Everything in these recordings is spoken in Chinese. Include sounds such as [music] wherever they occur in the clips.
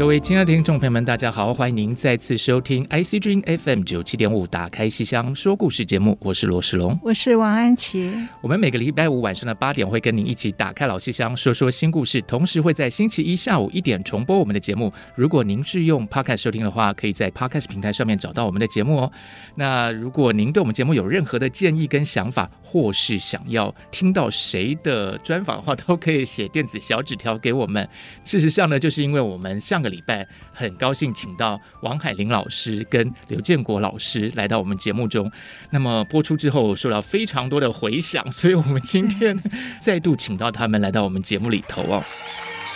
各位亲爱的听众朋友们，大家好，欢迎您再次收听 IC 之音 FM 九七点五，打开戏箱说故事节目，我是罗世龙，我是王安琪。我们每个礼拜五晚上的八点会跟您一起打开老戏箱，说说新故事，同时会在星期一下午一点重播我们的节目。如果您是用 Podcast 收听的话，可以在 Podcast 平台上面找到我们的节目哦。那如果您对我们节目有任何的建议跟想法，或是想要听到谁的专访的话，都可以写电子小纸条给我们。事实上呢，就是因为我们上个礼拜很高兴请到王海林老师跟刘建国老师来到我们节目中，那么播出之后受到非常多的回响，所以我们今天 [laughs] 再度请到他们来到我们节目里头哦。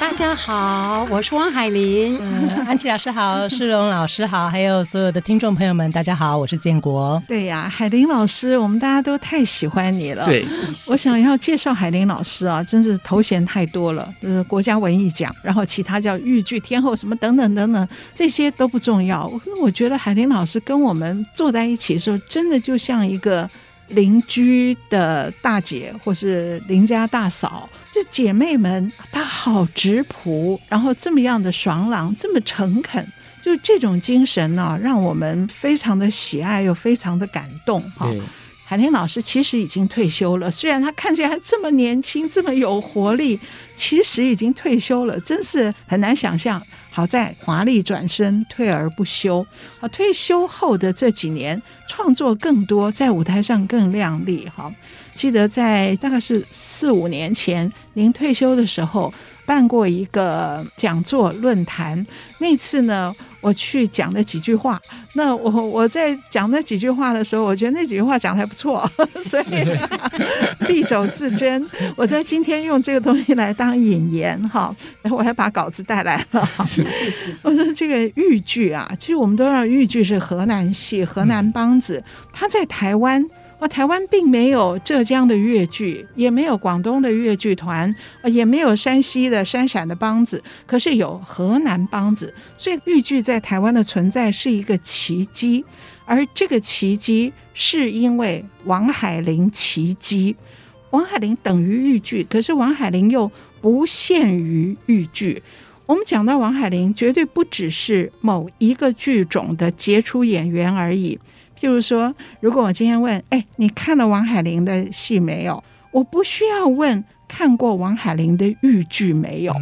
大家好，我是汪海林。嗯，安琪老师好，世荣老师好，还有所有的听众朋友们，大家好，我是建国。对呀，海林老师，我们大家都太喜欢你了。对，我想要介绍海林老师啊，真是头衔太多了，呃，国家文艺奖，然后其他叫豫剧天后什么等等等等，这些都不重要。我我觉得海林老师跟我们坐在一起的时候，真的就像一个邻居的大姐，或是邻家大嫂。这姐妹们，她好直朴，然后这么样的爽朗，这么诚恳，就这种精神呢、啊，让我们非常的喜爱，又非常的感动。哈，海玲老师其实已经退休了，虽然她看起来这么年轻，这么有活力，其实已经退休了，真是很难想象。好在华丽转身，退而不休。啊，退休后的这几年，创作更多，在舞台上更亮丽。哈。记得在大概是四五年前，您退休的时候办过一个讲座论坛。那次呢，我去讲了几句话。那我我在讲那几句话的时候，我觉得那几句话讲的还不错，[laughs] 所以 [laughs] 敝帚自珍。我在今天用这个东西来当引言哈，然后我还把稿子带来了。[laughs] 我说这个豫剧啊，其实我们都知道豫剧是河南戏，河南梆子，它在台湾。台湾并没有浙江的越剧，也没有广东的越剧团，也没有山西的山陕的梆子，可是有河南梆子，所以豫剧在台湾的存在是一个奇迹，而这个奇迹是因为王海玲奇迹。王海玲等于豫剧，可是王海玲又不限于豫剧。我们讲到王海玲，绝对不只是某一个剧种的杰出演员而已。譬如说，如果我今天问，哎，你看了王海玲的戏没有？我不需要问看过王海玲的豫剧没有，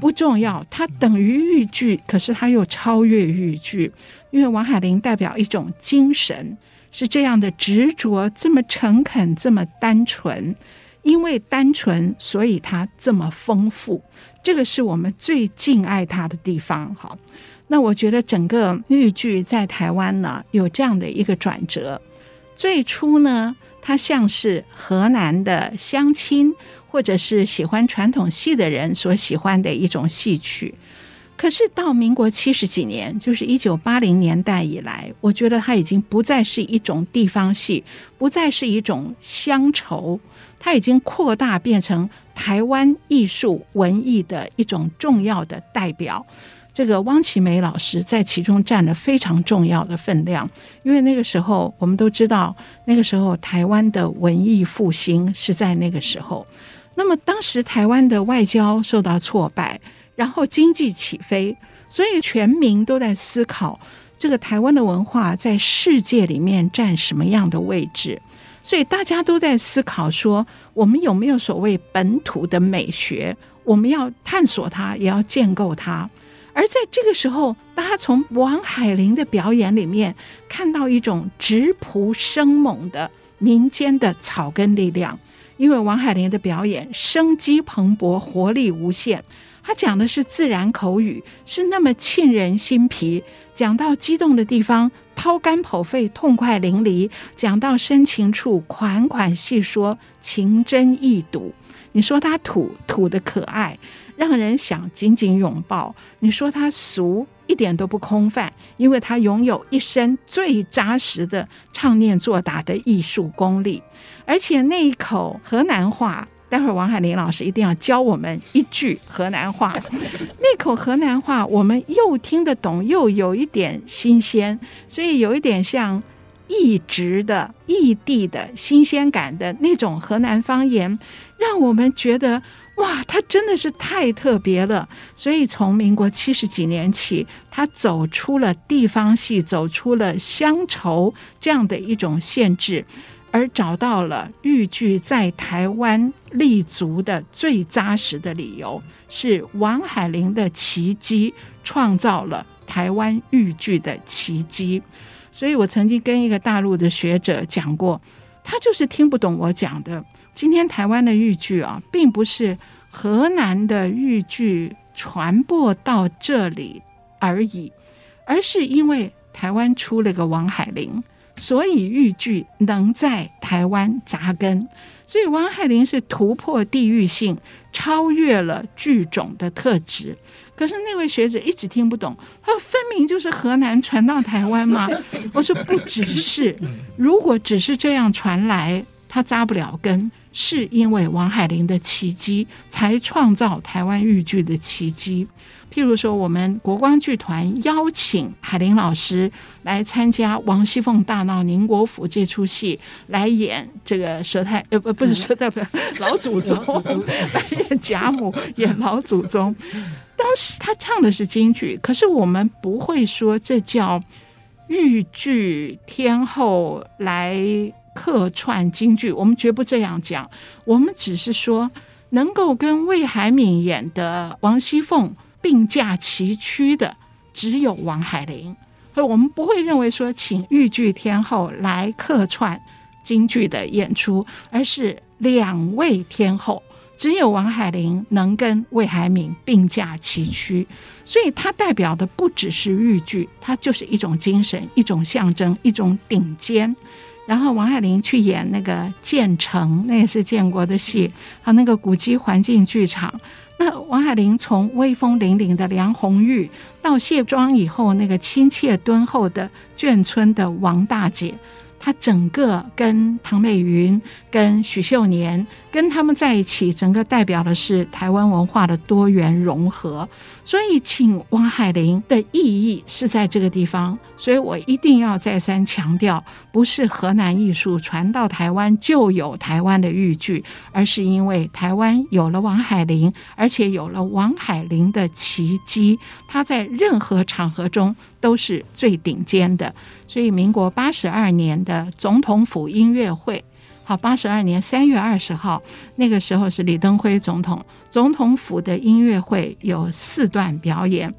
不重要，它等于豫剧，可是它又超越豫剧，因为王海玲代表一种精神，是这样的执着，这么诚恳，这么单纯，因为单纯，所以它这么丰富，这个是我们最敬爱它的地方，好。那我觉得整个豫剧在台湾呢，有这样的一个转折。最初呢，它像是河南的乡亲或者是喜欢传统戏的人所喜欢的一种戏曲。可是到民国七十几年，就是一九八零年代以来，我觉得它已经不再是一种地方戏，不再是一种乡愁，它已经扩大变成台湾艺术文艺的一种重要的代表。这个汪奇梅老师在其中占了非常重要的分量，因为那个时候我们都知道，那个时候台湾的文艺复兴是在那个时候。那么当时台湾的外交受到挫败，然后经济起飞，所以全民都在思考这个台湾的文化在世界里面占什么样的位置。所以大家都在思考说，我们有没有所谓本土的美学？我们要探索它，也要建构它。而在这个时候，大家从王海玲的表演里面看到一种质朴生猛的民间的草根力量，因为王海玲的表演生机蓬勃，活力无限。他讲的是自然口语，是那么沁人心脾。讲到激动的地方，掏肝剖肺，痛快淋漓；讲到深情处，款款细说，情真意笃。你说他土，土的可爱，让人想紧紧拥抱；你说他俗，一点都不空泛，因为他拥有一身最扎实的唱念做打的艺术功力，而且那一口河南话。待会儿王海林老师一定要教我们一句河南话，[laughs] 那口河南话我们又听得懂，又有一点新鲜，所以有一点像异质的异地的新鲜感的那种河南方言，让我们觉得哇，他真的是太特别了。所以从民国七十几年起，他走出了地方戏，走出了乡愁这样的一种限制。而找到了豫剧在台湾立足的最扎实的理由，是王海玲的奇迹创造了台湾豫剧的奇迹。所以我曾经跟一个大陆的学者讲过，他就是听不懂我讲的。今天台湾的豫剧啊，并不是河南的豫剧传播到这里而已，而是因为台湾出了个王海玲。所以豫剧能在台湾扎根，所以王海玲是突破地域性，超越了剧种的特质。可是那位学者一直听不懂，他说分明就是河南传到台湾嘛。[laughs] 我说不只是，如果只是这样传来，他扎不了根。是因为王海玲的奇迹，才创造台湾豫剧的奇迹。譬如说，我们国光剧团邀请海玲老师来参加王熙凤大闹宁国府这出戏，来演这个佘太呃不不是佘太不老祖宗，[laughs] [laughs] 来演贾母，演老祖宗。当时他唱的是京剧，可是我们不会说这叫豫剧天后来。客串京剧，我们绝不这样讲。我们只是说，能够跟魏海敏演的王熙凤并驾齐驱的，只有王海玲。所以我们不会认为说，请豫剧天后来客串京剧的演出，而是两位天后，只有王海玲能跟魏海敏并驾齐驱。所以，它代表的不只是豫剧，它就是一种精神，一种象征，一种顶尖。然后王海玲去演那个《建成》，那也是建国的戏，还有那个古迹环境剧场。那王海玲从威风凛凛的梁红玉，到卸妆以后那个亲切敦厚的眷村的王大姐。她整个跟唐美云、跟许秀年跟他们在一起，整个代表的是台湾文化的多元融合。所以，请王海玲的意义是在这个地方。所以我一定要再三强调，不是河南艺术传到台湾就有台湾的豫剧，而是因为台湾有了王海玲，而且有了王海玲的奇迹，他在任何场合中都是最顶尖的。所以，民国八十二年的总统府音乐会，好，八十二年三月二十号，那个时候是李登辉总统，总统府的音乐会有四段表演：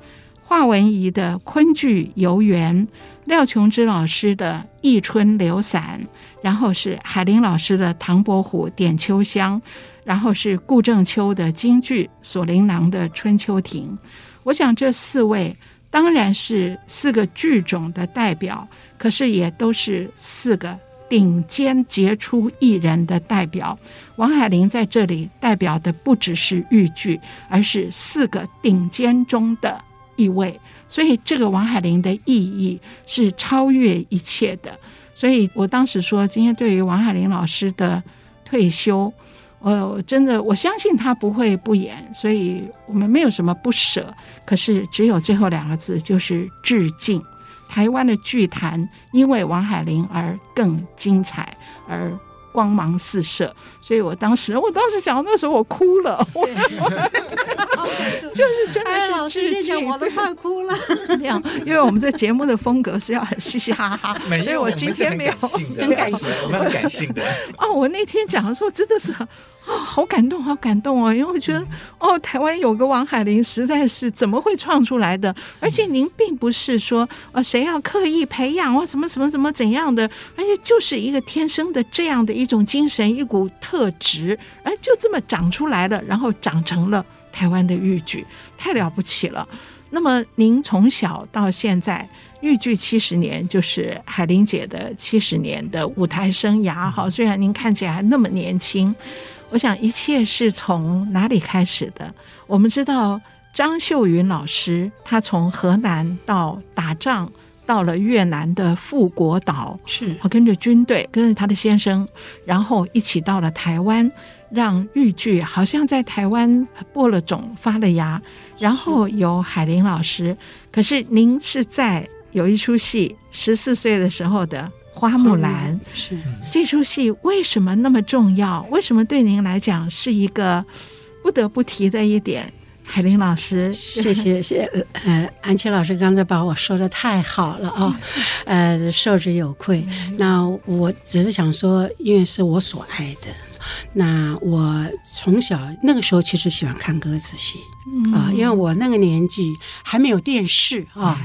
华文怡的昆剧《游园》，廖琼枝老师的《忆春流散》，然后是海玲老师的《唐伯虎点秋香》，然后是顾正秋的京剧《锁麟囊》的《春秋亭》。我想这四位。当然是四个剧种的代表，可是也都是四个顶尖杰出艺人的代表。王海玲在这里代表的不只是豫剧，而是四个顶尖中的一位。所以，这个王海玲的意义是超越一切的。所以我当时说，今天对于王海玲老师的退休。我真的我相信他不会不演，所以我们没有什么不舍。可是只有最后两个字，就是致敬。台湾的剧坛因为王海玲而更精彩，而光芒四射。所以我当时，我当时讲那时候我哭了，[laughs] 就是真的是老师之前我都快哭了。这样，因为我们这节目的风格是要很嘻嘻哈哈，所以我今天没有很感性的，我们很感性的。哦，我那天讲的时候真的是。哦，好感动，好感动哦！因为我觉得，哦，台湾有个王海玲，实在是怎么会创出来的？而且您并不是说，呃，谁要刻意培养或什么什么什么怎样的，而且就是一个天生的这样的一种精神，一股特质，哎，就这么长出来了，然后长成了台湾的豫剧，太了不起了。那么您从小到现在。豫剧七十年，就是海玲姐的七十年的舞台生涯。哈，虽然您看起来还那么年轻，我想一切是从哪里开始的？我们知道张秀云老师，他从河南到打仗，到了越南的富国岛，是跟着军队，跟着他的先生，然后一起到了台湾，让豫剧好像在台湾播了种、发了芽。然后有海林老师，可是您是在。有一出戏，十四岁的时候的《花木兰》是这出戏为什么那么重要？为什么对您来讲是一个不得不提的一点？海林老师，谢谢谢，呃，安琪老师刚才把我说的太好了啊，[laughs] 呃，受之有愧。那我只是想说，因为是我所爱的。那我从小那个时候其实喜欢看歌仔戏啊，因为我那个年纪还没有电视啊，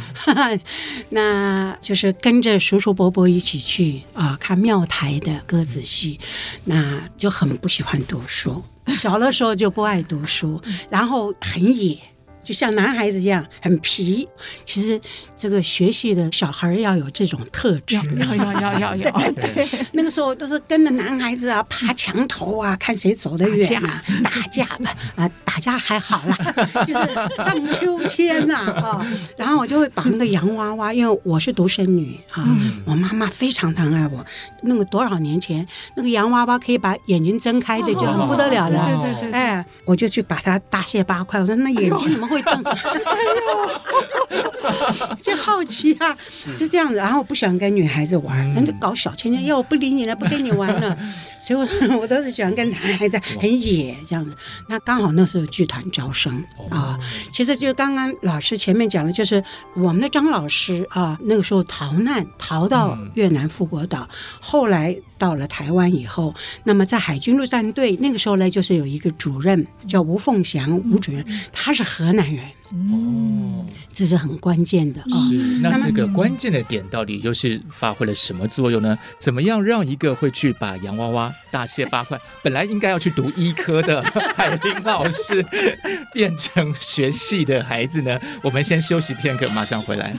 [laughs] 那就是跟着叔叔伯伯一起去啊看庙台的歌仔戏，那就很不喜欢读书，小的时候就不爱读书，然后很野。就像男孩子一样很皮，其实这个学习的小孩要有这种特质，要要要要要。[laughs] 对，那个时候都是跟着男孩子啊，爬墙头啊，看谁走得远啊，打架吧啊，打架还好啦，[laughs] 就是荡秋千呐啊。然后我就会把那个洋娃娃，因为我是独生女啊，我妈妈非常疼爱我。那个多少年前，那个洋娃娃可以把眼睛睁开的，就很不得了了。对对对。哎，我就去把它大卸八块，我说那眼睛怎么？会动，[laughs] 就好奇啊，就这样子。然后不喜欢跟女孩子玩，那就搞小圈圈，要我不理你了，不跟你玩了。[laughs] 所以我我都是喜欢跟男孩子很野这样子。那刚好那时候剧团招生啊，其实就刚刚老师前面讲的，就是我们的张老师啊，那个时候逃难逃到越南富国岛，后来到了台湾以后，那么在海军陆战队那个时候呢，就是有一个主任叫吴凤祥吴主任，他是河南人。哦，这是很关键的啊！是，那这个关键的点到底又是发挥了什么作用呢？怎么样让一个会去把洋娃娃大卸八块，[laughs] 本来应该要去读医科的 [laughs] 海林老师，[laughs] 变成学戏的孩子呢？我们先休息片刻，马上回来。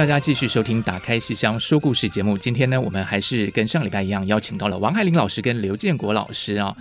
大家继续收听《打开戏箱说故事》节目。今天呢，我们还是跟上礼拜一样，邀请到了王海林老师跟刘建国老师啊。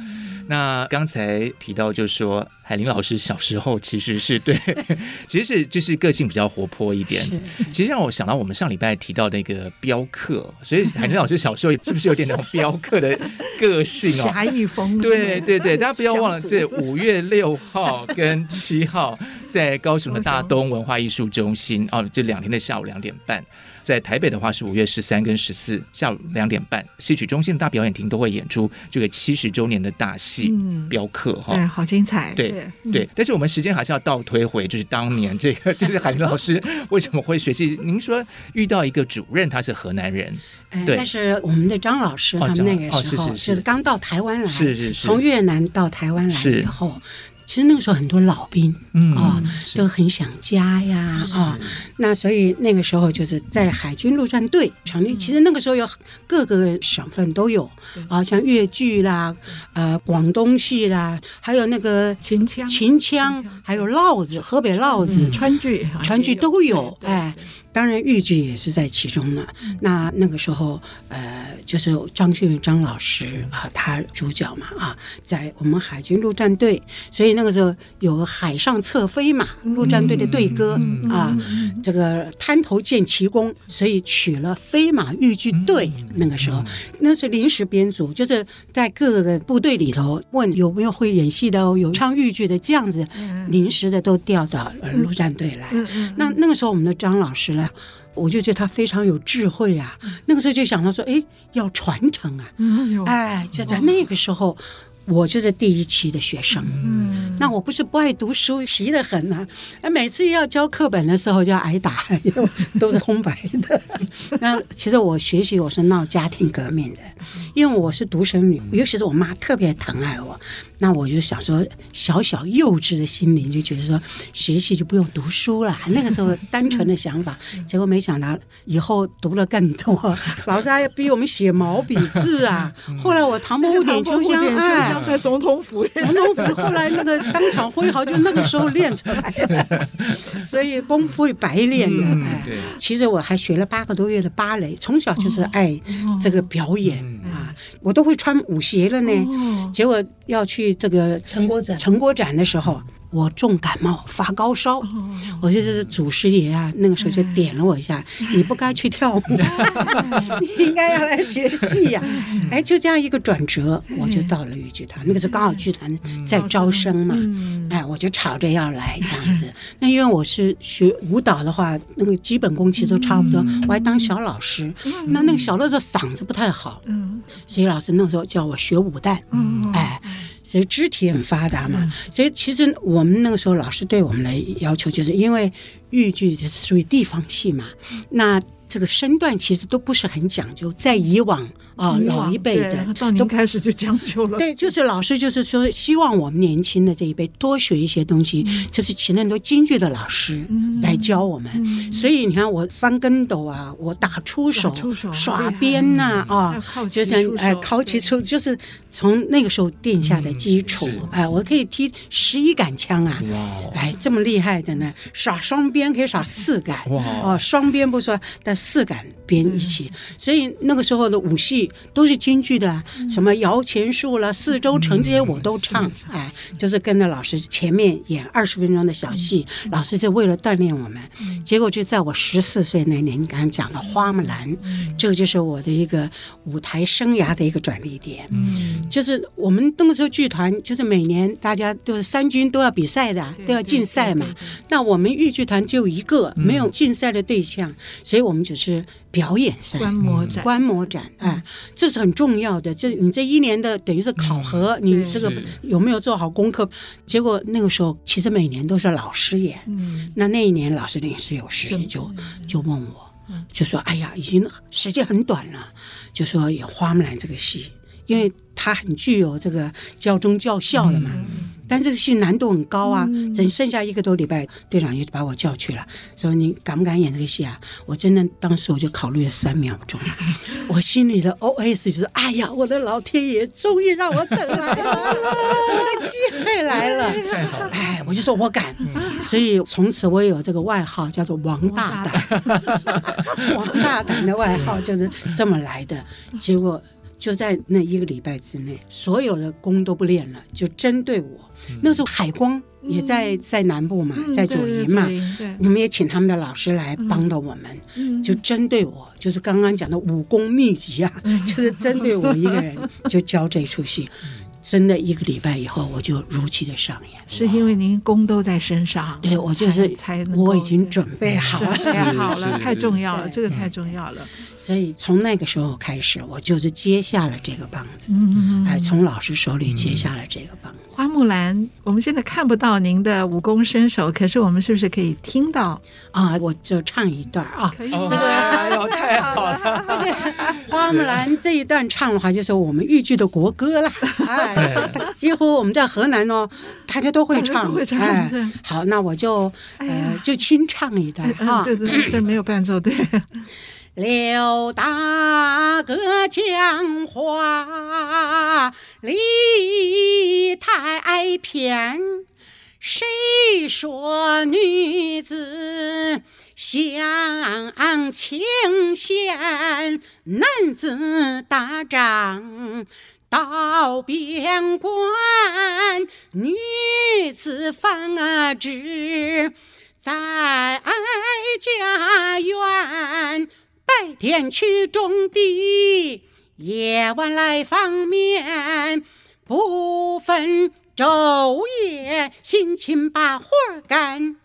那刚才提到，就是说。海林老师小时候其实是对，[laughs] 其实是就是个性比较活泼一点。其实让我想到我们上礼拜提到那个镖客，所以海林老师小时候是不是有点那种镖客的个性 [laughs] 哦？侠义风。对对对，大家不要忘了，[laughs] 对，五月六号跟七号在高雄的大东文化艺术中心哦，这两天的下午两点半。在台北的话是五月十三跟十四下午两点半，戏曲中心的大表演厅都会演出这个七十周年的大戏《镖客》哈，对，好精彩。对对，对，但是我们时间还是要倒推回，就是当年这个就是海玲老师为什么会学戏？您说遇到一个主任，他是河南人，对，但是我们的张老师他们那个时候是刚到台湾来，是是是，从越南到台湾来以后。其实那个时候很多老兵，嗯啊，都很想家呀啊，那所以那个时候就是在海军陆战队成立。其实那个时候有各个省份都有啊，像越剧啦，呃，广东戏啦，还有那个秦腔、秦腔，还有烙子，河北烙子、川剧、川剧都有。哎，当然豫剧也是在其中呢。那那个时候，呃，就是张秀云张老师啊，他主角嘛啊，在我们海军陆战队，所以那个时候有海上侧飞马陆战队的队歌啊，这个滩头见奇功，所以取了飞马豫剧队。那个时候，那是临时编组，就是在各个部队里头问有没有会演戏的，有唱豫剧的，这样子临时的都调到陆战队来。那那个时候，我们的张老师呢，我就觉得他非常有智慧啊。那个时候就想到说，哎，要传承啊，哎，就在那个时候。我就是第一期的学生，嗯，那我不是不爱读书，皮得很呐，啊，每次要教课本的时候就要挨打，因为都是空白的。[laughs] 那其实我学习我是闹家庭革命的，因为我是独生女，尤其是我妈特别疼爱我。那我就想说，小小幼稚的心灵就觉得说，学习就不用读书了。那个时候单纯的想法，[laughs] 结果没想到以后读了更多，[laughs] 老师还要逼我们写毛笔字啊。后来我唐伯虎点秋香，哎，在总统府，[laughs] 总统府后来那个当场挥毫，就那个时候练出来的，[laughs] 所以功不会白练的。哎，其实我还学了八个多月的芭蕾，从小就是爱这个表演啊，我都会穿舞鞋了呢。结果要去。这个成果展，成果展的时候，我重感冒发高烧，我就是祖师爷啊，那个时候就点了我一下，你不该去跳舞，[laughs] 你应该要来学戏呀。哎，就这样一个转折，我就到了豫剧团。那个时候刚好剧团在招生嘛，哎，我就吵着要来这样子。那因为我是学舞蹈的话，那个基本功其实都差不多，我还当小老师。那那个小的时候嗓子不太好，所以老师那时候叫我学武旦，哎。所以肢体很发达嘛，所以其实我们那个时候老师对我们的要求，就是因为豫剧是属于地方戏嘛，那。这个身段其实都不是很讲究，在以往啊，老一辈的都开始就讲究了。对，就是老师就是说，希望我们年轻的这一辈多学一些东西，就是请很多京剧的老师来教我们。所以你看，我翻跟斗啊，我打出手、耍鞭呐啊，就像哎，考起出，就是从那个时候定下的基础。哎，我可以踢十一杆枪啊，哎，这么厉害的呢，耍双鞭可以耍四杆，哦，双鞭不说，但。四杆编一起，所以那个时候的武戏都是京剧的，什么摇钱树了、四周城这些我都唱，哎，就是跟着老师前面演二十分钟的小戏，老师就为了锻炼我们。结果就在我十四岁那年，你刚刚讲的花木兰，这个就是我的一个舞台生涯的一个转捩点。嗯，就是我们那个时候剧团，就是每年大家都是三军都要比赛的，都要竞赛嘛。那我们豫剧团就一个没有竞赛的对象，所以我们。只是表演赛、观摩展、观摩展，哎，这是很重要的。就你这一年的等于是考核，你这个有没有做好功课？结果那个时候，其实每年都是老师演。嗯，那那一年老师临时有事，就就问我，就说：“哎呀，已经时间很短了，就说演花木兰这个戏，因为他很具有这个教中教校的嘛。”但这个戏难度很高啊，只剩下一个多礼拜，队长就把我叫去了，说你敢不敢演这个戏啊？我真的当时我就考虑了三秒钟，[laughs] 我心里的 OS 就是：哎呀，我的老天爷，终于让我等来了，我的机会来了。哎，我就说我敢，所以从此我也有这个外号叫做王大胆，[laughs] 王大胆的外号就是这么来的。结果。就在那一个礼拜之内，所有的功都不练了，就针对我。嗯、那时候海光也在在南部嘛，嗯、在左营嘛，我们也请他们的老师来帮到我们，嗯、就针对我，就是刚刚讲的武功秘籍啊，嗯、就是针对我一个人 [laughs] 就教这出戏。真的一个礼拜以后，我就如期的上演。是因为您功都在身上，对，我就是才，我已经准备好了，准备好了，太重要了，这个太重要了。所以从那个时候开始，我就是接下了这个棒子，嗯，哎，从老师手里接下了这个棒子。花木兰，我们现在看不到您的武功身手，可是我们是不是可以听到？啊？我就唱一段啊，可以，这个 [laughs] 太好了，这个 [laughs] 花木兰这一段唱的话，就是我们豫剧的国歌了，[laughs] 哎，[laughs] 几乎我们在河南哦，大家都会唱，哎，好，那我就呃就清唱一段哈，对对对，没有伴奏，对。[laughs] 刘大哥讲话，理太偏。谁说女子向前线，男子打仗到边关，女子纺织在家园，白天去种地，夜晚来纺棉，不分昼夜，辛勤把活干。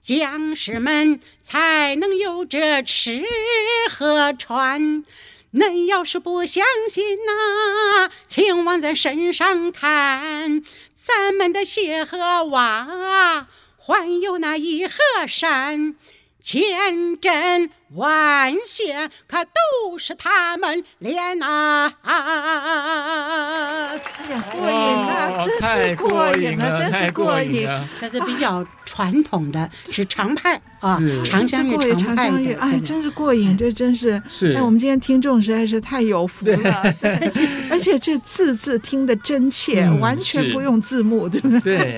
将士们才能有着吃和穿。恁要是不相信呐，请往咱身上看，咱们的鞋和袜，还有那一和衫。千针万线，可都是他们连呐！哎呀，过瘾啊！真是过瘾啊！真是过瘾。这是比较传统的，是常派啊，长香玉常派的。哎，真是过瘾，这真是。是。哎，我们今天听众实在是太有福了，[laughs] 而且这字字听得真切，完全不用字幕，对不对？对。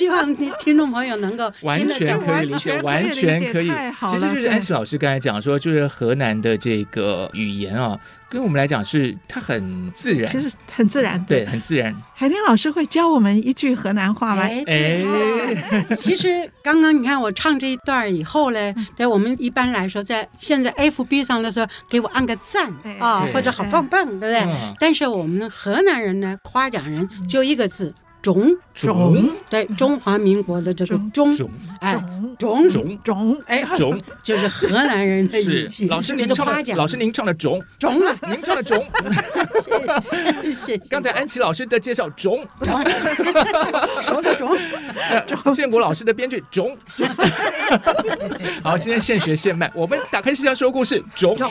希望听听众朋友能够完全可以理解，完全可以。其实就是安琪老师刚才讲说，就是河南的这个语言啊，跟我们来讲是它很自然，其实很自然，对，很自然。海天老师会教我们一句河南话吗？哎，[laughs] 其实刚刚你看我唱这一段以后呢，对我们一般来说，在现在 FB 上的时候，给我按个赞啊，或者好棒棒，对不对？但是我们河南人呢，夸奖人就一个字。中中对中华民国的这个中。哎中中中哎中 [laughs] 就是河南人的语气。老师您唱的，老师 [laughs] 您唱的中中了，您唱的中。谢谢。刚才安琪老师的介绍中中，说的中。建国老师的编剧中。[laughs] 好，今天现学现卖，我们打开戏箱说故事中中。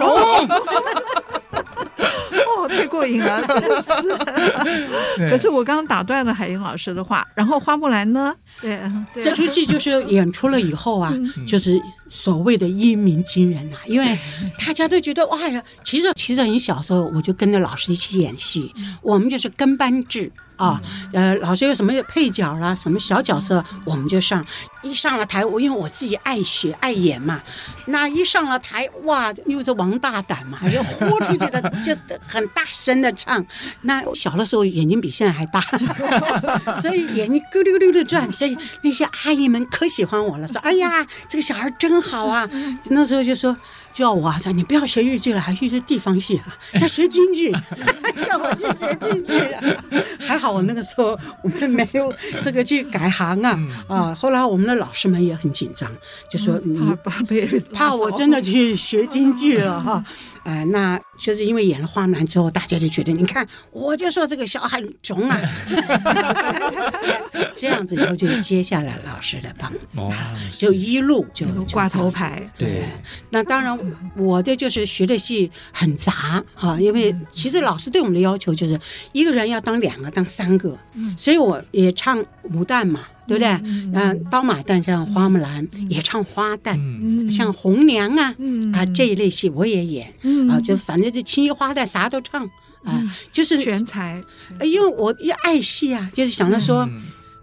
哦，太过瘾了，[laughs] 真是。可是我刚刚打断了海英老师的话，然后花木兰呢？对，对这出戏就是演出了以后啊，嗯、就是所谓的一鸣惊人呐、啊，因为大家都觉得哇呀，其实其实你小时候我就跟着老师一起演戏，我们就是跟班制。啊，呃，老师有什么配角啦，什么小角色，我们就上。一上了台，我因为我自己爱学爱演嘛，那一上了台，哇，又是王大胆嘛，就豁出去的，[laughs] 就很大声的唱。那小的时候眼睛比现在还大，[laughs] 所以眼睛咕溜溜的转，所以那些阿姨们可喜欢我了，说：“哎呀，这个小孩真好啊！”那时候就说。叫我说你不要学豫剧了，还学这地方戏啊，[laughs] 在学京剧，[laughs] 叫我去学京剧啊。还好我那个时候我们没有这个去改行啊啊！后来我们的老师们也很紧张，就说你怕我真的去学京剧了哈。哎，那就是因为演了花木兰之后，大家就觉得你看，我就说这个小孩穷啊，[laughs] 这样子以后就接下来老师的棒子，就一路就挂头牌。对，那当然。我的就是学的戏很杂啊，因为其实老师对我们的要求就是一个人要当两个，当三个，所以我也唱武旦嘛，对不对？嗯，刀马旦像花木兰，也唱花旦，像红娘啊啊这一类戏我也演啊，就反正就青衣花旦啥都唱啊，就是全才。因为我也爱戏啊，就是想着说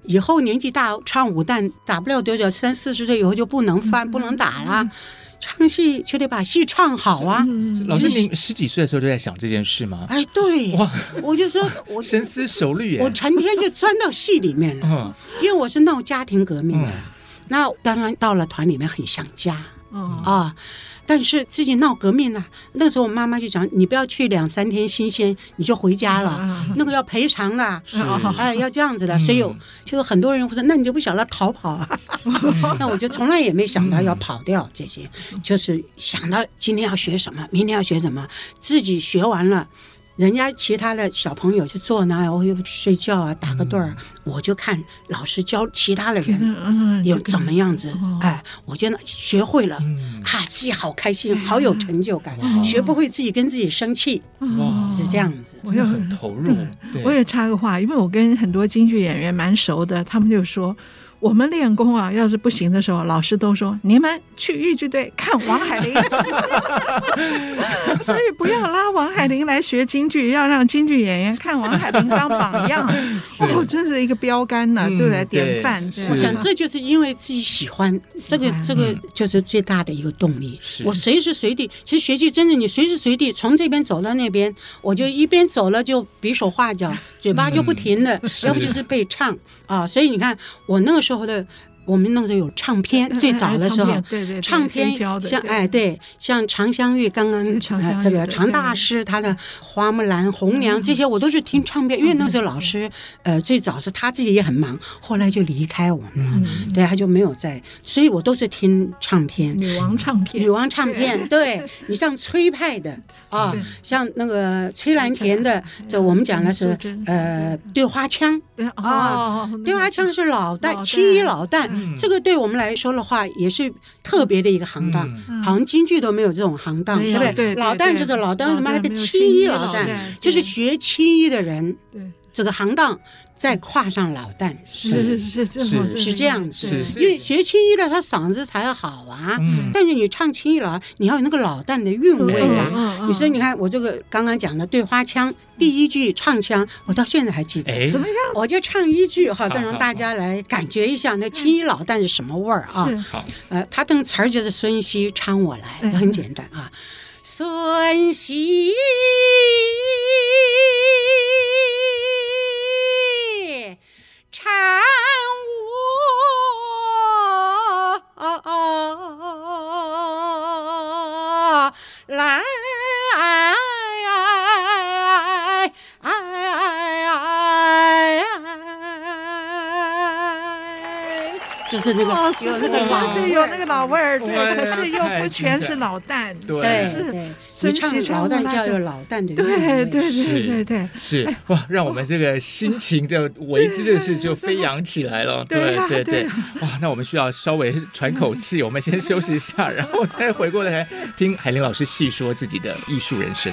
以后年纪大唱武旦打不了多久，三四十岁以后就不能翻不能打了。唱戏就得把戏唱好啊！老师，您十几岁的时候就在想这件事吗？哎，对，哇，我就说我深思熟虑，我成天就钻到戏里面了，因为我是闹家庭革命的，那当然到了团里面很想家。啊。但是自己闹革命了、啊，那时候我妈妈就讲，你不要去两三天新鲜，你就回家了，嗯、那个要赔偿的，是哎，要这样子的。所以有就很多人会说，那你就不晓得逃跑啊？嗯、[laughs] 那我就从来也没想到要跑掉这些，嗯、就是想到今天要学什么，明天要学什么，自己学完了。人家其他的小朋友就坐那，我又睡觉啊，打个盹儿，我就看老师教其他的人有怎么样子，哎，我觉得学会了，啊，自己好开心，好有成就感。学不会自己跟自己生气，是这样子。我也很投入。[laughs] 我也插个话，因为我跟很多京剧演员蛮熟的，他们就说。我们练功啊，要是不行的时候，老师都说你们去豫剧队看王海玲，[laughs] 所以不要拉王海玲来学京剧，要让京剧演员看王海玲当榜样。哦，真是一个标杆呐，对不对？典范。我想这就是因为自己喜欢这个，这个就是最大的一个动力。我随时随地，其实学习真的，你随时随地从这边走到那边，我就一边走了就比手画脚，嘴巴就不停的，要不就是背唱啊。所以你看，我那个时候的。我们那时候有唱片，最早的时候，唱片像哎对，像常香玉刚刚呃这个常大师他的花木兰、红娘这些，我都是听唱片，因为那时候老师呃最早是他自己也很忙，后来就离开我们了，对，他就没有在，所以我都是听唱片。女王唱片，女王唱片，对。你像崔派的 [laughs] 啊，像那个崔兰田的，这我们讲的是呃对花腔啊，对阿强是老旦，七一老旦。这个对我们来说的话，也是特别的一个行当，好像京剧都没有这种行当，对不对？老旦就是老旦，什么那个七一老旦，就是学七一的人，这个行当再跨上老旦，是是是是是。这样子，因为学青衣的他嗓子才好啊，但是你唱青衣老，你要有那个老旦的韵味啊。你说你看我这个刚刚讲的对花腔。第一句唱腔，我到现在还记得。怎么样？我就唱一句哈，再让大家来感觉一下那青衣老旦是什么味儿啊？好，呃，他这个词儿就是孙熙唱我来，很简单啊。孙熙缠我就是那个有那个老，就有那个老味儿，对，可是又不全是老旦，对，是孙熙掺老旦就要有老旦的，对对对对对，是哇，让我们这个心情就为之的事就飞扬起来了，对对对，哇，那我们需要稍微喘口气，我们先休息一下，然后再回过来听海玲老师细说自己的艺术人生。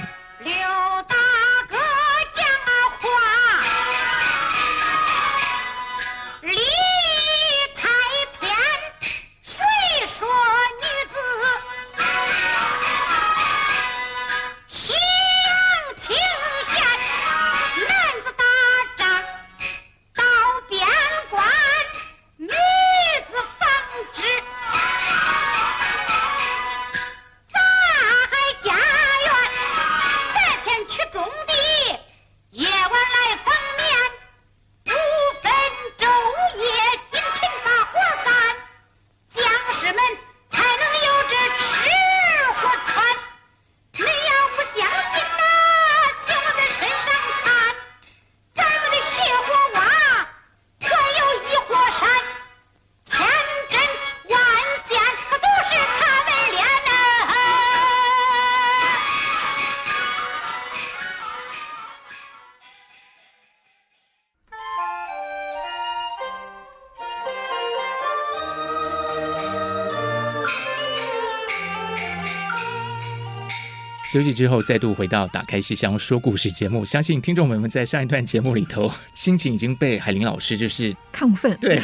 休息之后，再度回到《打开戏箱说故事》节目。相信听众朋友们在上一段节目里头，心情已经被海林老师就是亢奋。对，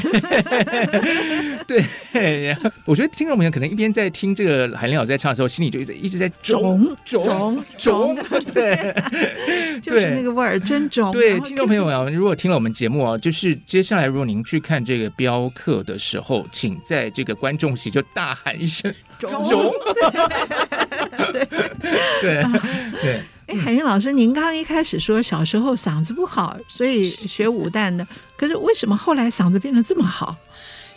[laughs] 对。然后我觉得听众朋友可能一边在听这个海林老师在唱的时候，心里就一直一直在肿肿肿。对，就是那个味儿真肿。对，听众朋友们，如果听了我们节目啊，就是接下来如果您去看这个标课的时候，请在这个观众席就大喊一声。肿，[laughs] 对 [laughs] 对对。哎，海英老师，您刚刚一开始说小时候嗓子不好，所以学武旦的，可是为什么后来嗓子变得这么好？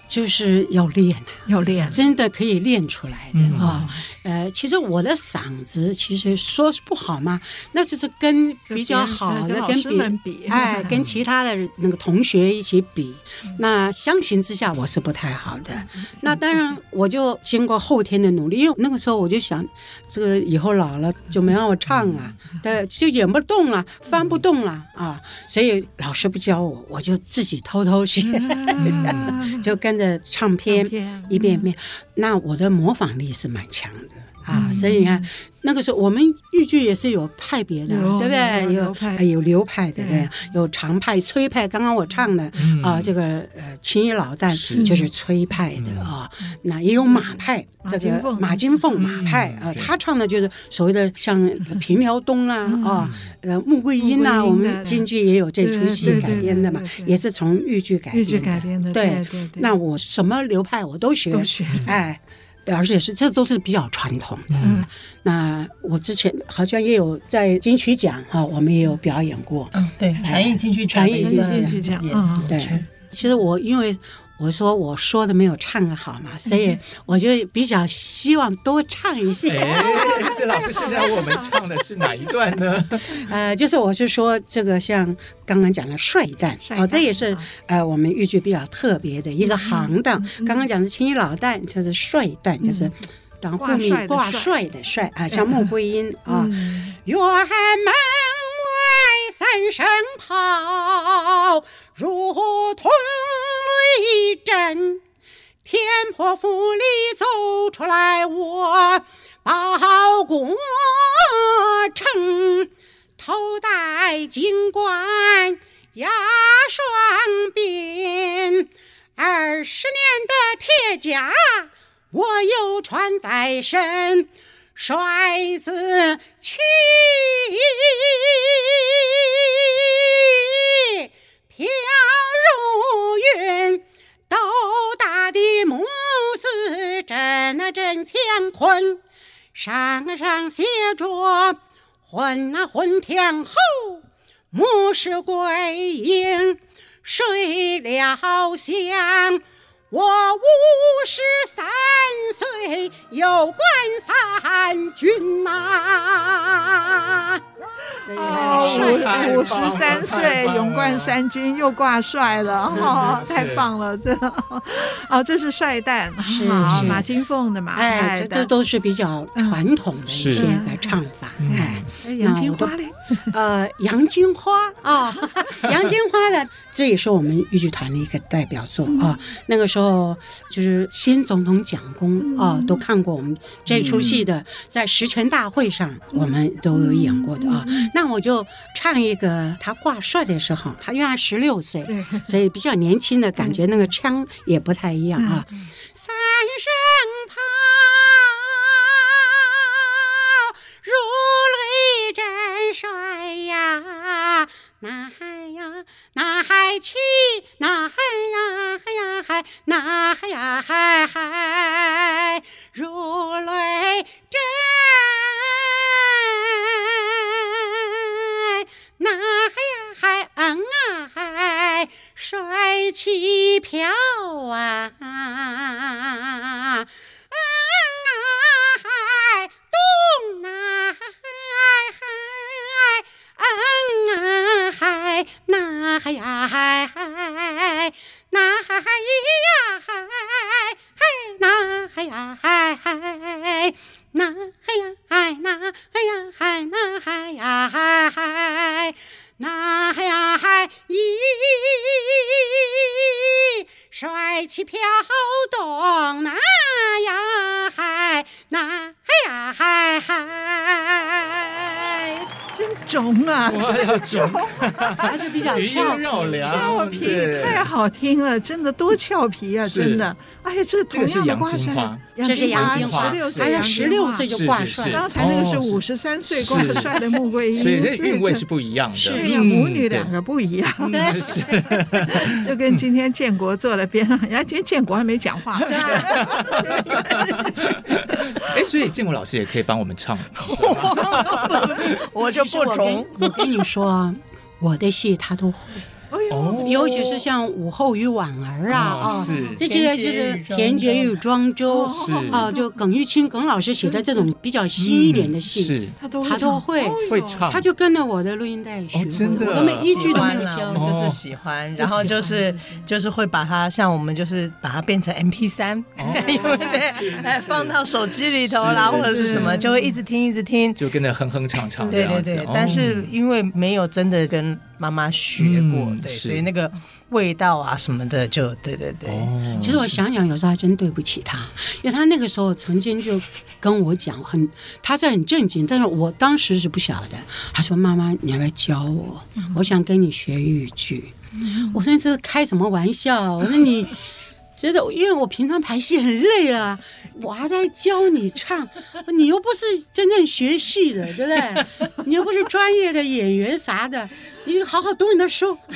就是要练，要练，真的可以练出来的啊。呃，其实我的嗓子其实说是不好嘛，那就是跟比较好的跟别比，哎，跟其他的那个同学一起比，那相形之下我是不太好的。那当然，我就经过后天的努力，因为那个时候我就想，这个以后老了就没让我唱了，对，就演不动了，翻不动了啊，所以老师不教我，我就自己偷偷学，[laughs] 就跟着。唱片一遍一遍，那我的模仿力是蛮强的。啊，所以你看那个时候我们豫剧也是有派别的，对不对？有派。有流派的，对，有长派、崔派。刚刚我唱的啊，这个呃，青衣老旦就是崔派的啊。那也有马派，这个马金凤。马派啊，他唱的就是所谓的像平辽东啊啊，呃，穆桂英呐，我们京剧也有这出戏改编的嘛，也是从豫剧改编的。对，那我什么流派我都学，哎。而且是这都是比较传统的。嗯，那我之前好像也有在金曲奖哈，我们也有表演过。嗯，对，传艺金曲奖，传艺金曲奖。嗯，对。其实我因为。我说我说的没有唱的好嘛，所以我就比较希望多唱一些。但是老师，现在我们唱的是哪一段呢？[laughs] 呃，就是我是说这个像刚刚讲的帅旦，哦，这也是呃我们豫剧比较特别的一个行当。刚刚讲的青衣老旦就是帅旦，就是当后面挂帅的帅啊，像穆桂英啊，辕门外三声炮，如同。一阵天破府里走出来，我报国城，头戴金冠压双鬓，二十年的铁甲我又穿在身，帅字气飘如云，子阵啊阵乾坤，上上写着混啊混天侯，木是桂英，睡了香。我五十三岁，又冠三军呐！哦，五十三岁，勇冠三军，又挂帅了，哦，太棒了，这哦，这是帅旦，是。马金凤的马，哎，这这都是比较传统的一些的唱法，哎，杨金花嘞，呃，杨金花啊，[laughs] 杨金花的，这也是我们豫剧团的一个代表作啊，那个时候。哦，就是先总统蒋公啊，都看过我们这出戏的，在十全大会上我们都有演过的啊。那我就唱一个他挂帅的时候，他因为他十六岁，所以比较年轻的感觉，那个腔也不太一样啊。三声哪嗨呀，哪嗨去？哪嗨呀，嗨呀嗨，哪嗨呀嗨嗨如雷震。哪嗨呀嗨，嗯啊嗨，帅气飘啊。嗨，呐嗨呀嗨嗨，呐嗨咿呀嗨，嗨呐嗨呀嗨嗨，呐嗨呀嗨，呐嗨呀嗨，呐嗨呀嗨嗨，呐嗨呀嗨，咿，帅气飘动，呐呀嗨，呐嗨呀嗨嗨。中啊，要中，[laughs] 他就比较俏俏皮，太好听了，真的多俏皮啊，真的。哎呀，这同样的挂帅，这是杨金花，哎呀，十六岁就挂帅，刚才那个是五十三岁挂帅的穆桂英，所以这韵味是不一样的，是呀，母女两个不一样，对，[laughs] 就跟今天建国坐在边上，人家今天建国还没讲话，[laughs] 哎，所以建国老师也可以帮我们唱，我就不我跟你说，我的戏他都会。哦，尤其是像午后与婉儿啊，啊，这些就是田节与庄周，是。啊，就耿玉清耿老师写的这种比较新一点的戏，是。他都他都会。会唱，他就跟着我的录音带学，真的，我每一句都没有教，就是喜欢，然后就是就是会把它像我们就是把它变成 M P 三对不对？[laughs] 哎，放到手机里头啦，或者是什么，就会一直听一直听，就跟着哼哼唱唱，对对对。但是因为没有真的跟妈妈学过，对。所以那个味道啊什么的就，就对对对。哦，其实我想想，有时候还真对不起他，因为他那个时候曾经就跟我讲，很他是很正经，但是我当时是不晓得。他说：“妈妈，你要不要教我？我想跟你学豫剧。”我说：“你这是开什么玩笑？”我说：“你。”觉得，因为我平常排戏很累啊，我还在教你唱，你又不是真正学戏的，对不对？你又不是专业的演员啥的，你好好读你的书。[laughs]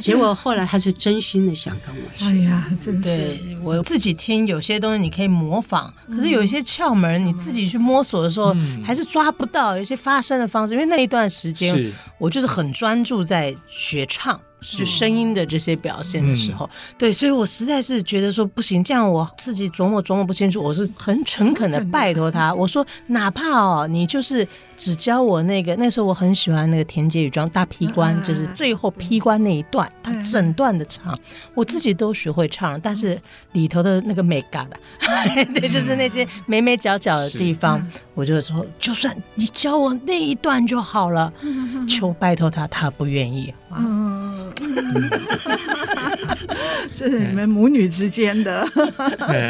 结果后来他是真心的想跟我学。哎呀，真是对我自己听，有些东西你可以模仿，可是有一些窍门你自己去摸索的时候，还是抓不到。有些发声的方式，因为那一段时间我就是很专注在学唱。是声音的这些表现的时候，嗯、对，所以我实在是觉得说不行，这样我自己琢磨琢磨不清楚。我是很诚恳的拜托他，我说哪怕哦，你就是只教我那个，那时候我很喜欢那个田姐与庄大披关，就是最后披关那一段，他整段的唱，我自己都学会唱，但是里头的那个美嘎的，[laughs] 对，就是那些眉眉角角的地方，我就说，就算你教我那一段就好了，求拜托他，他不愿意啊。[laughs] [laughs] 这是你们母女之间的，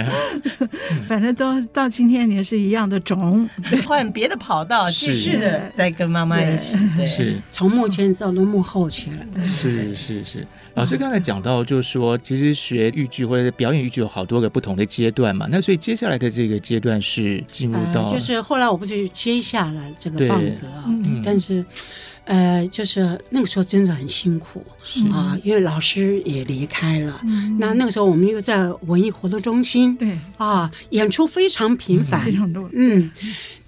[laughs] 反正都到今天也是一样的种，换别的跑道，继续的再跟妈妈一起，对，是。从幕前走到幕后去了。是是是，老师刚才讲到，就是说，其实学豫剧或者表演豫剧有好多个不同的阶段嘛。那所以接下来的这个阶段是进入到，就是后来我不是接下了这个棒子啊，但是。呃，就是那个时候真的很辛苦啊，因为老师也离开了。那那个时候我们又在文艺活动中心，对啊，演出非常频繁，非常多。嗯，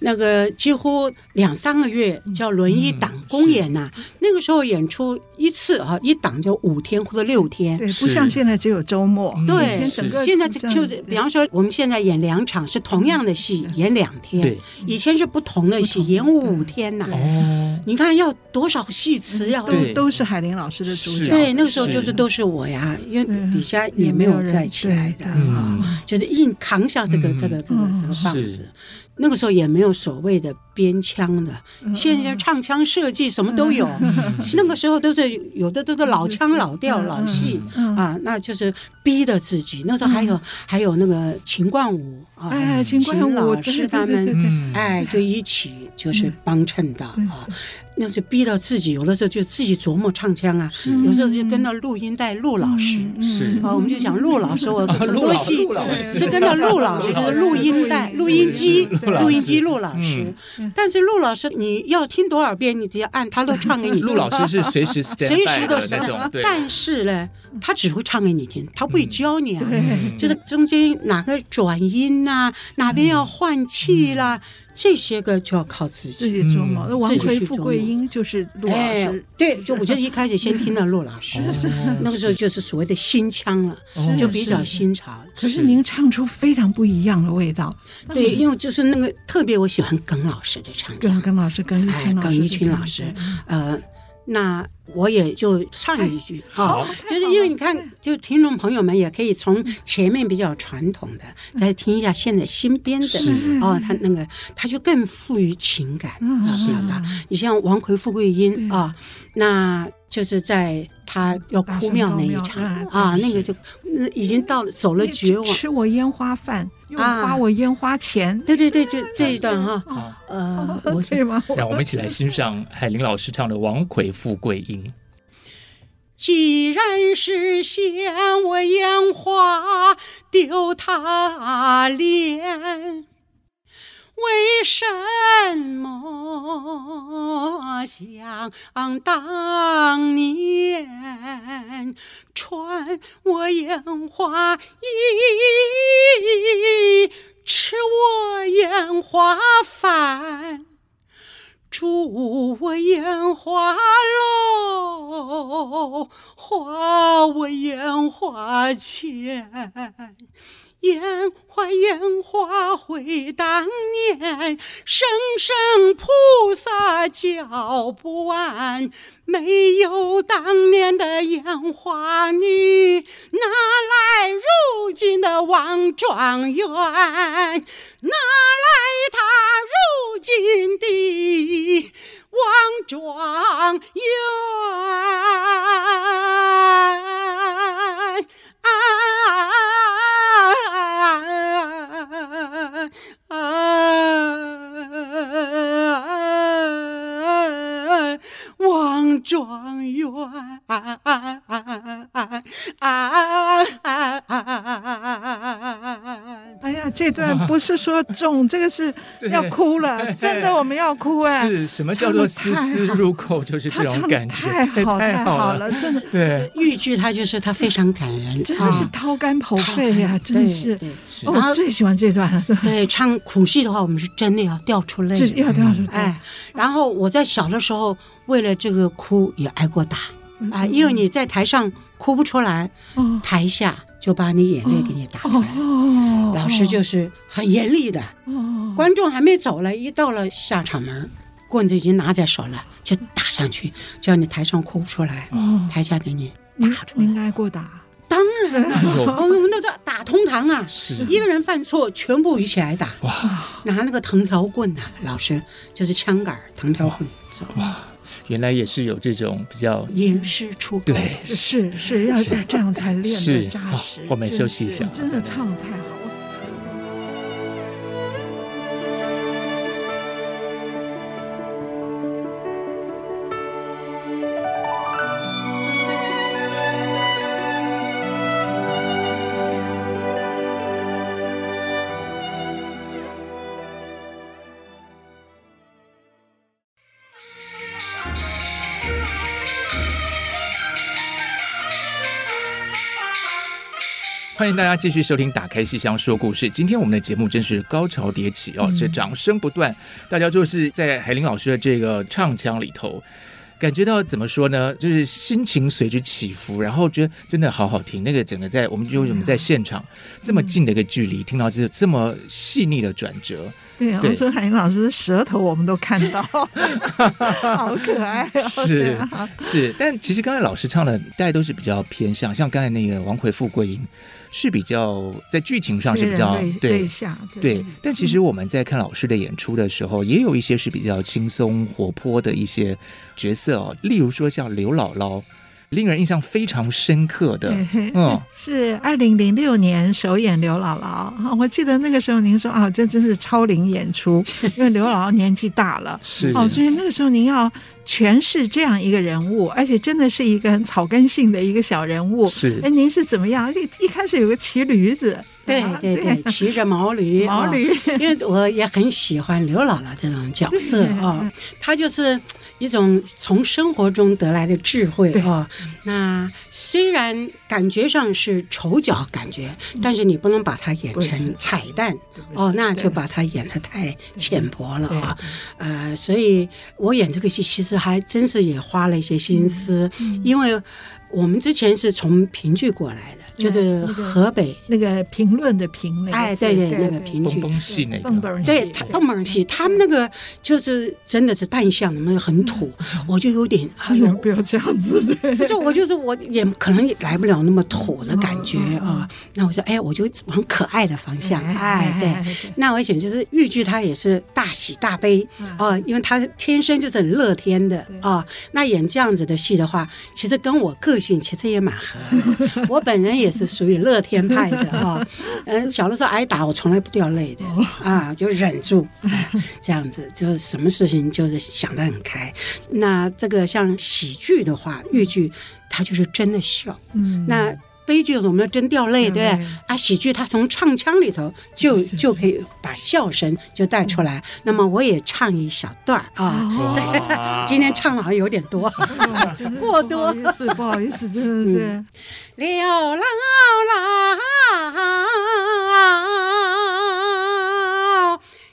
那个几乎两三个月叫轮一档公演呐。那个时候演出一次啊，一档就五天或者六天，对，不像现在只有周末。对，整个现在就比方说我们现在演两场是同样的戏，演两天。以前是不同的戏，演五天呐。哦，你看要。多少戏词要都都是海林老师的主角，对，那个时候就是都是我呀，因为底下也没有再起来的啊，就是硬扛下这个这个这个这个棒子。那个时候也没有所谓的编腔的，现在唱腔设计什么都有。[laughs] 那个时候都是有的都是老腔老调老戏啊，那就是逼的自己。那时候还有还有那个秦冠武啊，秦老师他们哎就一起就是帮衬的啊，那就逼到自己，有的时候就自己琢磨唱腔啊，有时候就跟到录音带陆老师。是啊，我们就讲陆老师，我 [laughs] 很多戏是跟到陆老师，就是录音带录音机。录音机陆老师，但是陆老师你要听多少遍，你只要按他都唱给你。[laughs] 陆老师是随时 [laughs] 随时都是那种，但是呢，他只会唱给你听，他不会教你啊，就是中间哪个转音呐，哪边要换气啦。这些个就要靠自己，自己琢磨。那王奎富贵英就是陆老师，对，就我觉得一开始先听到陆老师，[laughs] 那个时候就是所谓的新腔了，就比较新潮。可是您唱出非常不一样的味道，对，因为就是那个特别我喜欢耿老师的唱腔，耿老师、耿一群老师、耿一群老师，呃。那我也就唱一句啊，就是因为你看，就听众朋友们也可以从前面比较传统的再听一下现在新编的哦，他那个他就更富于情感是。的。你像王奎富贵英啊，那就是在他要哭庙那一场啊，那个就那已经到了走了绝望，吃我烟花饭。花我烟花钱，对对对，就这一段哈，呃，我 [laughs] 可以吗？让我们一起来欣赏海林老师唱的《王魁富贵音》。既然是嫌我烟花丢他脸。为什么？想当年穿我烟花衣，吃我烟花饭，住我烟花楼，花我烟花钱。烟花烟花回当年，声声菩萨教不完，没有当年的烟花女，哪来如今的王状元？哪来他如今的状元。状元，哎呀，这段不是说重，这个是 [laughs] 要哭了，[laughs] 真的我们要哭哎！是什么叫做丝丝入扣？就是这种感觉，太好太好了，真的。对，豫剧它就是它非常感人，真的是掏肝剖肺呀，真的是。哦，我最喜欢这段了。[laughs] 对，唱苦戏的话，我们是真的要掉出泪，要掉出泪。哎，然后我在小的时候，为了这个哭也挨过打啊，因为你在台上哭不出来，台下就把你眼泪给你打出来。老师就是很严厉的，观众还没走了，一到了下场门，棍子已经拿在手了，就打上去，叫你台上哭不出来，台下给你打出来。应该过打。当然了，我们那叫打通堂啊，是一个人犯错，全部一起来打。哇，拿那个藤条棍呐，老师就是枪杆藤条棍。哇，原来也是有这种比较严师出口。对，是是要这样才练得扎实。我们休息一下，真的唱的太好。欢迎大家继续收听《打开戏箱说故事》。今天我们的节目真是高潮迭起哦，这掌声不断，大家就是在海林老师的这个唱腔里头，感觉到怎么说呢？就是心情随之起伏，然后觉得真的好好听。那个整个在我们就我们在现场这么近的一个距离，听到这这么细腻的转折。对，我说海英老师的舌头我们都看到，[laughs] 好可爱哦。是是，但其实刚才老师唱的，大家都是比较偏向，像刚才那个王魁富贵英。是比较在剧情上是比较对对，但其实我们在看老师的演出的时候，也有一些是比较轻松活泼的一些角色哦，例如说像刘姥姥。令人印象非常深刻的，[laughs] 嗯，是二零零六年首演刘姥姥。我记得那个时候您说啊，这真是超龄演出，[laughs] 因为刘姥姥年纪大了，是哦，所以那个时候您要诠释这样一个人物，而且真的是一个很草根性的一个小人物。是，哎，您是怎么样？一一开始有个骑驴子。对对对，骑着毛驴，[laughs] 毛驴，因为我也很喜欢刘姥姥这种角色啊，她就是一种从生活中得来的智慧啊。那虽然感觉上是丑角感觉，但是你不能把它演成彩蛋哦，那就把它演的太浅薄了啊。呃，所以我演这个戏其实还真是也花了一些心思，因为我们之前是从评剧过来的。就是河北那个评论的评，哎，对对，那个评剧，蹦戏那个，对，他蹦蹦戏，他们那个就是真的是扮相，那个很土，我就有点 [laughs] 哎呦，不要这样子，就我就是我也可能也来不了那么土的感觉啊。那我说，哎，我就往可爱的方向，哎，对，那我想就是豫剧，它也是大喜大悲啊，因为他天生就是很乐天的啊。那演这样子的戏的话，其实跟我个性其实也蛮合，[laughs] 我本人也。是属于乐天派的哈，[laughs] 嗯，小的时候挨打，我从来不掉泪的啊，就忍住，这样子就是什么事情就是想得很开。那这个像喜剧的话，豫剧它就是真的笑，嗯，那。悲剧我们真掉泪，对不对？啊，喜剧它从唱腔里头就就可以把笑声就带出来。那么我也唱一小段啊，[laughs] 这个今天唱的好像有点多，[laughs] 过多，不好意思，不好意思，真的是。刘姥姥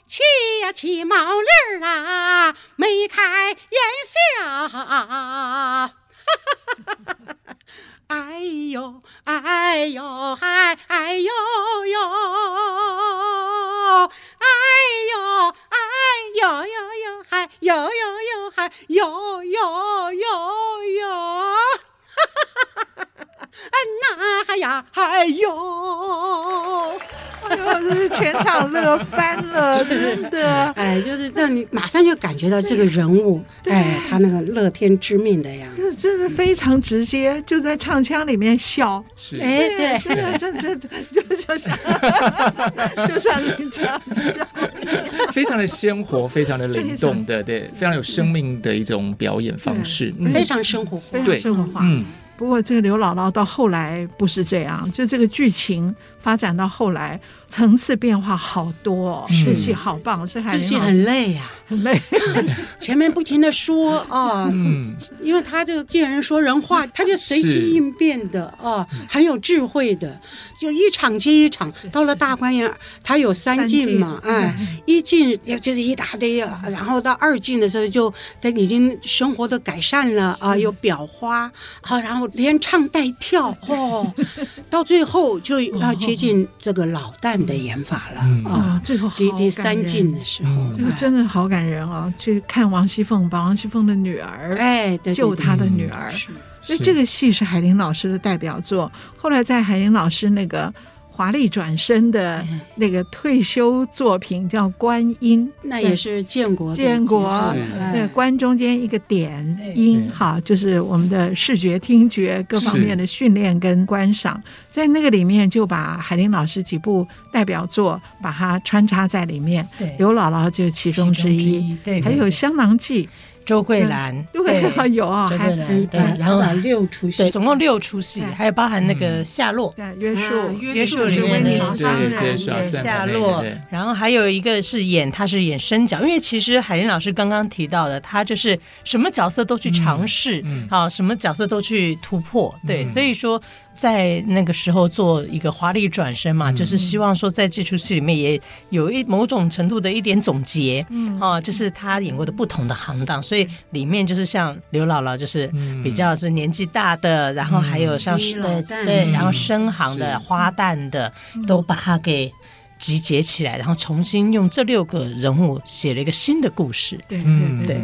骑呀骑毛驴啊，眉开眼笑。[laughs] 哎呦，哎呦，嗨，哎呦呦，哎呦，哎呦呦呦，嗨，呦呦呦，嗨，呦呦呦呦，哈哈哈哈哈，那呀，哎呦，哎呦，就是全场乐翻了，[laughs] 真的。哎，就是让你马上就感觉到这个人物，哎，他那个乐天知命的样子，就是真的非常直接，就在唱腔里面笑。是，哎，对，真的，真的，就就像，[laughs] 就像你这样笑，非常的鲜活，非常的灵动的，对，非常有生命的一种表演方式，非常生活化，非常生活化，嗯。不过这个刘姥姥到后来不是这样，就这个剧情发展到后来。层次变化好多，哦，这戏好棒，是这戏很累呀，啊，很累。[laughs] 前面不停的说啊，哦嗯，因为他这个见人说人话，他就随机应变的啊，哦，很有智慧的，就一场接一场。到了大观园，他有三进嘛，哎，一进就是一大堆啊，然后到二进的时候就他已经生活的改善了啊，有裱花，好，然后连唱带跳哦，[laughs] 到最后就要接近这个老旦的演法了啊！最后第第三进的时候，真的好感人啊！去看王熙凤，把王熙凤的女儿哎救她的女儿，所以这个戏是海玲老师的代表作。后来在海玲老师那个。华丽转身的那个退休作品叫《观音》，那也是建国建国那个观中间一个点音，哈，就是我们的视觉、听觉各方面的训练跟观赏，在那个里面就把海林老师几部代表作把它穿插在里面。刘姥姥就是其中之一，对，还有《香囊记》。周桂兰对，[laughs] 有啊，[laughs] 还对，然后六出戏，总共六出戏，还有包含那个夏洛，约束约束里面的夏洛，然后还有一个是演他是演生角，因为其实海林老师刚刚提到的，他就是什么角色都去尝试，啊，什么角色都去突破，对，所以说。在那个时候做一个华丽转身嘛，嗯、就是希望说在这出戏里面也有一某种程度的一点总结，嗯，哦，就是他演过的不同的行当，所以里面就是像刘姥姥，就是比较是年纪大的，嗯、然后还有像是对对，然后深行的花旦的，都把它给集结起来，然后重新用这六个人物写了一个新的故事，对对对，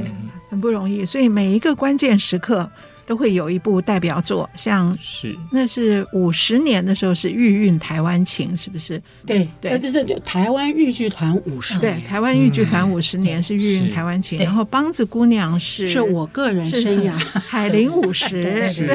很不容易，所以每一个关键时刻。都会有一部代表作，像是。那是五十年的时候是《玉韵台湾情》，是不是？对对，那这是台湾豫剧团五十对，台湾豫剧团五十年是《玉韵台湾情》，然后梆子姑娘是是我个人生涯，海玲五十。[laughs] 是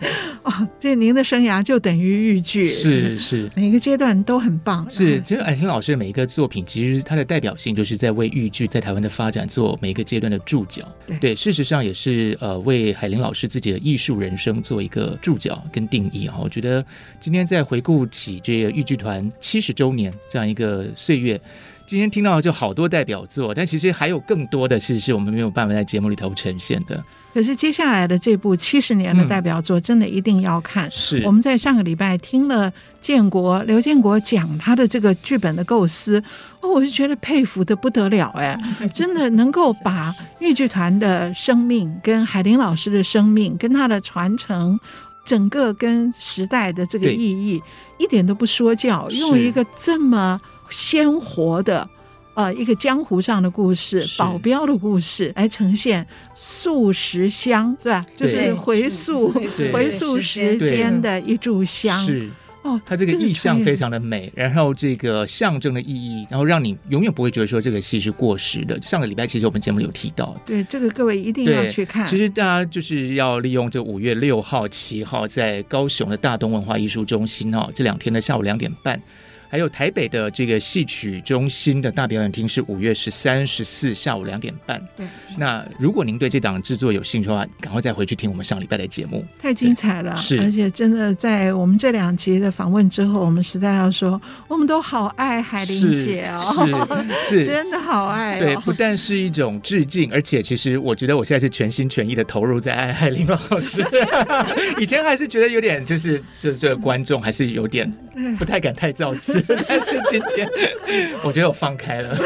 [laughs] 哦，这您的生涯就等于豫剧，是是，每个阶段都很棒。是，其实海玲老师的每一个作品，其实它的代表性就是在为豫剧在台湾的发展做每一个阶段的注脚。对，事实上也是呃为海玲老师自己的艺术人生做一个注脚跟定义啊，我觉得今天在回顾起这个豫剧团七十周年这样一个岁月，今天听到就好多代表作，但其实还有更多的是是我们没有办法在节目里头呈现的。可是接下来的这部七十年的代表作，真的一定要看。嗯、是我们在上个礼拜听了建国刘建国讲他的这个剧本的构思，哦，我就觉得佩服的不得了哎，[laughs] 真的能够把豫剧团的生命跟海林老师的生命跟他的传承，整个跟时代的这个意义一点都不说教，用一个这么鲜活的。呃，一个江湖上的故事，保镖的故事，来呈现素食香，是吧？就是回溯回溯时间的一炷香。是哦，它这个意象非常的美，然后这个象征的意义，然后让你永远不会觉得说这个戏是过时的。上个礼拜其实我们节目里有提到，对这个各位一定要去看。其实大家就是要利用这五月六号、七号在高雄的大东文化艺术中心哦，这两天的下午两点半。还有台北的这个戏曲中心的大表演厅是五月十三、十四下午两点半。对，那如果您对这档制作有兴趣的话，赶快再回去听我们上礼拜的节目，太精彩了。是，而且真的在我们这两集的访问之后，我们实在要说，我们都好爱海玲姐哦，是，是 [laughs] 真的好爱、哦。对，不但是一种致敬，而且其实我觉得我现在是全心全意的投入在爱海玲老师。[laughs] 以前还是觉得有点，就是就是这个观众还是有点不太敢太造次。但是今天，[laughs] 我觉得我放开了。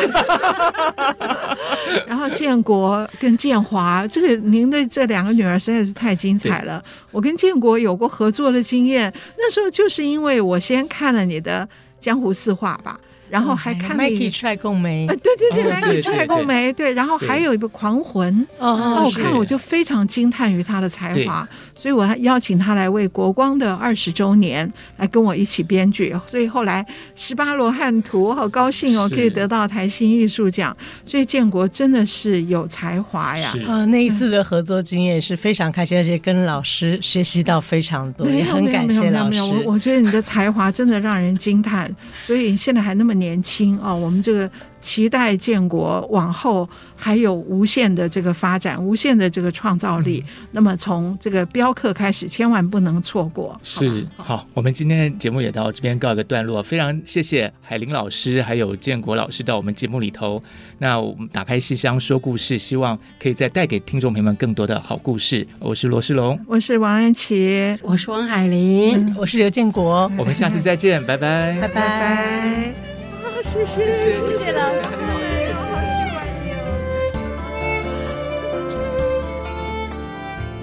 [laughs] 然后建国跟建华，这个您的这两个女儿实在是太精彩了。我跟建国有过合作的经验，那时候就是因为我先看了你的《江湖四话》吧。然后还看了《Mikey 踹共梅》。对对对，Mikey 踹共梅。对，然后还有一个《狂魂》。哦，我看了我就非常惊叹于他的才华，所以我还邀请他来为国光的二十周年来跟我一起编剧。所以后来《十八罗汉图》，我好高兴哦，可以得到台新艺术奖。所以建国真的是有才华呀！啊，那一次的合作经验是非常开心，而且跟老师学习到非常多，也很感谢老师。我我觉得你的才华真的让人惊叹，所以现在还那么年轻哦，我们这个。期待建国往后还有无限的这个发展，无限的这个创造力。嗯、那么从这个雕刻开始，千万不能错过。是好，好，我们今天的节目也到这边告一个段落。非常谢谢海林老师还有建国老师到我们节目里头。那我们打开戏箱说故事，希望可以再带给听众朋友们更多的好故事。我是罗世龙，我是王安琪，我是王海林，嗯、我是刘建国。我们下次再见，拜拜，拜拜。拜拜谢谢谢谢谢谢老师，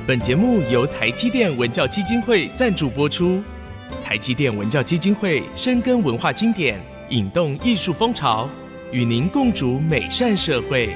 本节目由台积电文教基金会赞助播出。台积电文教基金会深耕文化经典，引动艺术风潮，与您共筑美善社会。